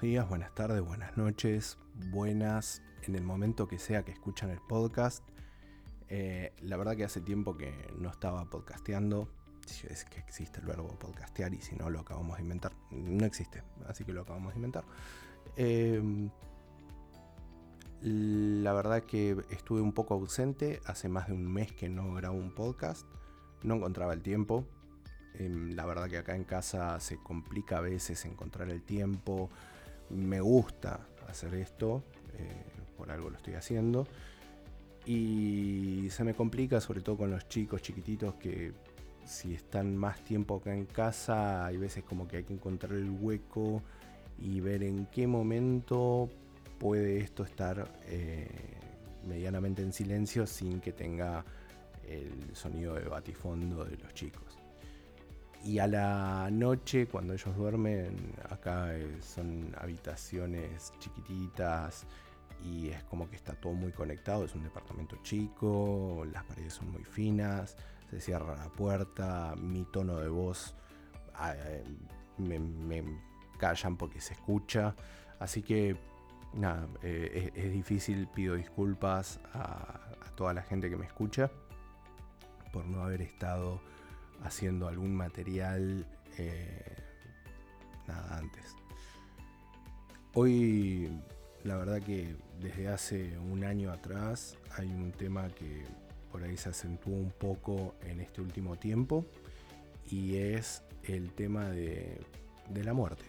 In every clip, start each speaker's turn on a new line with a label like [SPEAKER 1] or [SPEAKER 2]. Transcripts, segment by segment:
[SPEAKER 1] días, buenas tardes, buenas noches, buenas en el momento que sea que escuchan el podcast. Eh, la verdad que hace tiempo que no estaba podcasteando. Si es que existe el verbo podcastear y si no lo acabamos de inventar. No existe, así que lo acabamos de inventar. Em, la verdad que estuve un poco ausente. Hace más de un mes que no grabo un podcast. No encontraba el tiempo. Em, la verdad que acá en casa se complica a veces encontrar el tiempo. Me gusta hacer esto, eh, por algo lo estoy haciendo. Y se me complica sobre todo con los chicos chiquititos que si están más tiempo acá en casa, hay veces como que hay que encontrar el hueco y ver en qué momento puede esto estar eh, medianamente en silencio sin que tenga el sonido de batifondo de los chicos. Y a la noche, cuando ellos duermen, acá eh, son habitaciones chiquititas y es como que está todo muy conectado. Es un departamento chico, las paredes son muy finas, se cierra la puerta, mi tono de voz ah, eh, me, callan porque se escucha. Así que nada, eh, es, difícil, pido disculpas a toda la gente que me escucha por no haber estado haciendo algún material eh, nada antes. Hoy la verdad que desde hace un año atrás hay un tema que por ahí se acentuó un poco en este último tiempo y es el tema de, de la muerte.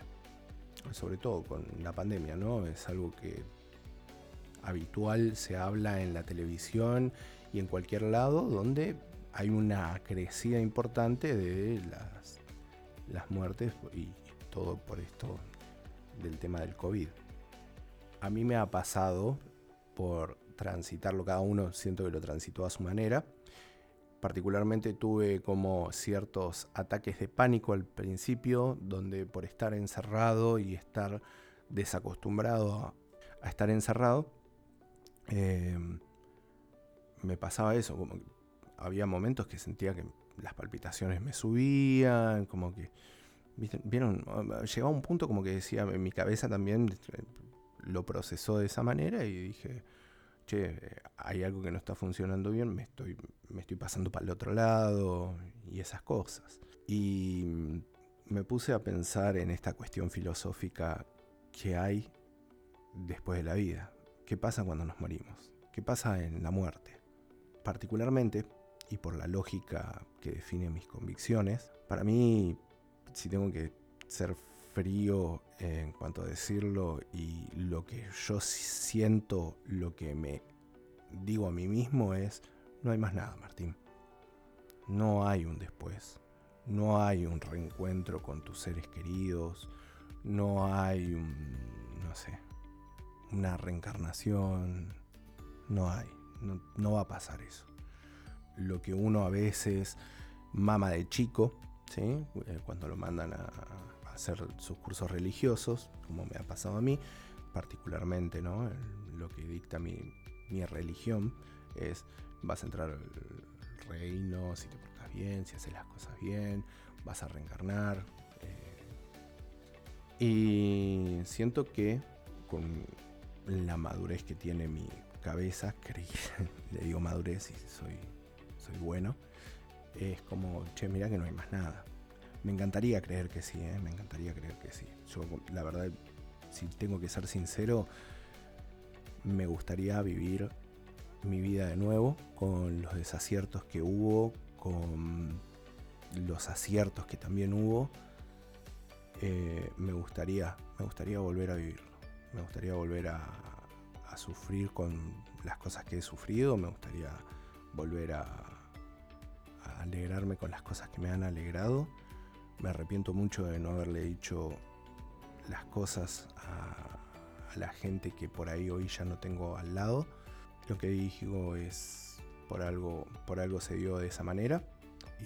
[SPEAKER 1] Sobre todo con la pandemia, ¿no? Es algo que habitual se habla en la televisión y en cualquier lado donde hay una crecida importante de las, las muertes y todo por esto del tema del COVID. A mí me ha pasado por transitarlo, cada uno siento que lo transitó a su manera. Particularmente tuve como ciertos ataques de pánico al principio, donde por estar encerrado y estar desacostumbrado a, estar encerrado, eh, me pasaba eso, como había momentos que sentía que las palpitaciones me subían, como que, vieron, llegaba un punto como que decía, mi cabeza también eh, lo procesó de esa manera y dije, che, hay algo que no está funcionando bien, me estoy, me estoy pasando para el otro lado y esas cosas. Y me puse a pensar en esta cuestión filosófica que hay después de la vida. ¿Qué pasa cuando nos morimos? ¿Qué pasa en la muerte? Particularmente y por la lógica que define mis convicciones, para mí, si tengo que ser frío en cuanto a decirlo y lo que yo siento, lo que me digo a mí mismo es, no hay más nada, Martín. No hay un después. No hay un reencuentro con tus seres queridos. No hay un, no sé, una reencarnación. No hay. No, no va a pasar eso lo que uno a veces mama de chico, ¿sí? Eh, cuando lo mandan a, hacer sus cursos religiosos, como me ha pasado a mí, particularmente ¿no? lo que dicta mi, religión es vas a entrar al reino si te portas bien, si haces las cosas bien, vas a reencarnar. Eh, y siento que con la madurez que tiene mi cabeza, le digo madurez y soy soy bueno, es como, che, mira que no hay más nada. Me encantaría creer que sí, ¿eh? me encantaría creer que sí. Yo, la verdad, si tengo que ser sincero, me gustaría vivir mi vida de nuevo con los desaciertos que hubo, con los aciertos que también hubo. Eh, me gustaría, me gustaría volver a vivirlo. Me gustaría volver a, a sufrir con las cosas que he sufrido. Me gustaría volver a, alegrarme con las cosas que me han alegrado. Me arrepiento mucho de no haberle dicho las cosas a, la gente que por ahí hoy ya no tengo al lado. Lo que digo es por algo, por algo se dio de esa manera.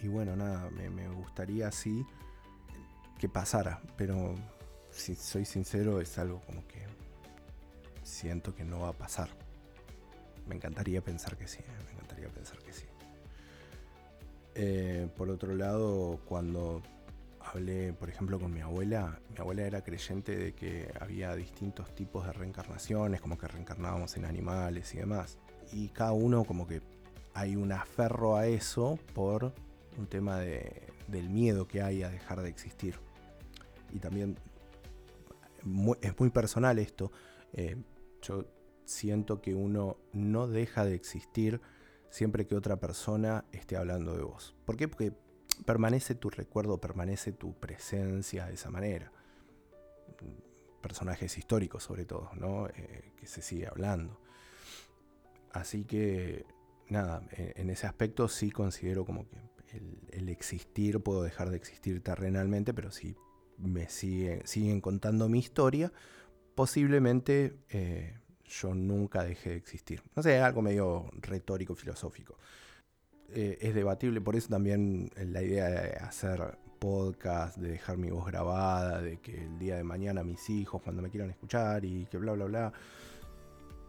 [SPEAKER 1] Y bueno, nada, me, me gustaría así que pasara, pero si soy sincero es algo como que siento que no va a pasar. Me encantaría pensar que sí, me encantaría pensar que sí. Eh, por otro lado, cuando hablé, por ejemplo, con mi abuela. Mi abuela era creyente de que había distintos tipos de reencarnaciones, como que reencarnábamos en animales y demás. Y cada uno como que hay un aferro a eso por un tema del miedo que hay a dejar de existir. Y también es muy personal esto. Eh, yo siento que uno no deja de existir siempre que otra persona esté hablando de vos. ¿Por qué? Porque permanece tu recuerdo, permanece tu presencia de esa manera. Personajes históricos sobre todo, ¿no? Eh, que se sigue hablando. Así que, nada, en, ese aspecto sí considero como que el, existir, puedo dejar de existir terrenalmente, pero si me sigue, siguen contando mi historia, posiblemente eh, yo nunca dejé de existir. No sé, algo medio retórico, filosófico. Eh, es debatible, por eso también la idea de hacer podcast, de dejar mi voz grabada, de que el día de mañana mis hijos cuando me quieran escuchar y que bla, bla, bla,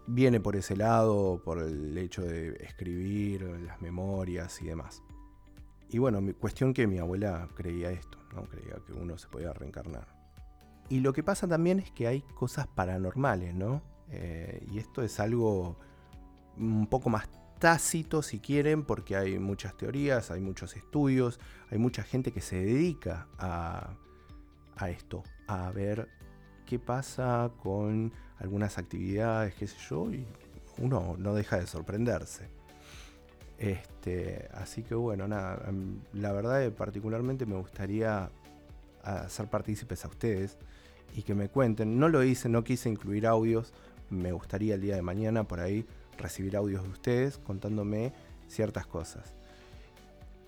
[SPEAKER 1] viene por ese lado, por el hecho de escribir las memorias y demás. Y bueno, cuestión que mi abuela creía esto, ¿no? creía que uno se podía reencarnar. Y lo que pasa también es que hay cosas paranormales, ¿no? Eh, y esto es algo un poco más tácito, si quieren, porque hay muchas teorías, hay muchos estudios, hay mucha gente que se dedica a, esto, a ver qué pasa con algunas actividades, qué sé yo, y uno no deja de sorprenderse. Este, así que bueno, nada, em, la verdad particularmente me gustaría hacer partícipes a ustedes y que me cuenten. No lo hice, no quise incluir audios, me gustaría el día de mañana por ahí recibir audios de ustedes contándome ciertas cosas.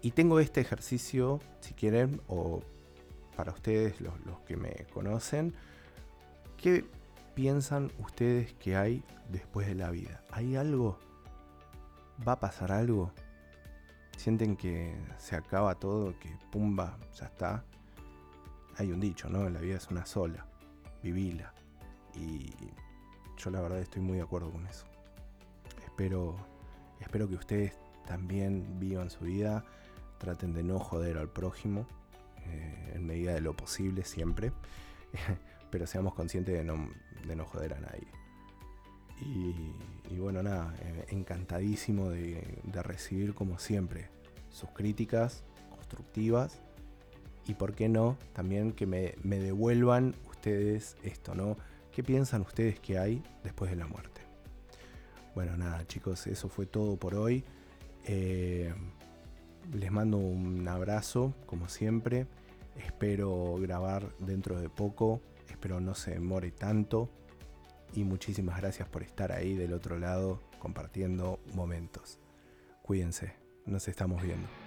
[SPEAKER 1] Y tengo este ejercicio, si quieren, o para ustedes, los, que me conocen, ¿qué piensan ustedes que hay después de la vida? ¿Hay algo? ¿Va a pasar algo? ¿Sienten que se acaba todo, que pumba, ya está? Hay un dicho, ¿no? La vida es una sola, vivila. Y yo la verdad estoy muy de acuerdo con eso. Espero, espero que ustedes también vivan su vida, traten de no joder al prójimo, eh, en medida de lo posible siempre, pero seamos conscientes de no, de no joder a nadie. Y, bueno, nada, eh, encantadísimo de, recibir como siempre sus críticas constructivas y por qué no, también que me, me devuelvan ustedes esto, ¿no? ¿Qué piensan ustedes que hay después de la muerte? Bueno, nada, chicos, eso fue todo por hoy. Eh, les mando un abrazo, como siempre. Espero grabar dentro de poco. Espero no se demore tanto. Y muchísimas gracias por estar ahí del otro lado compartiendo momentos. Cuídense, nos estamos viendo.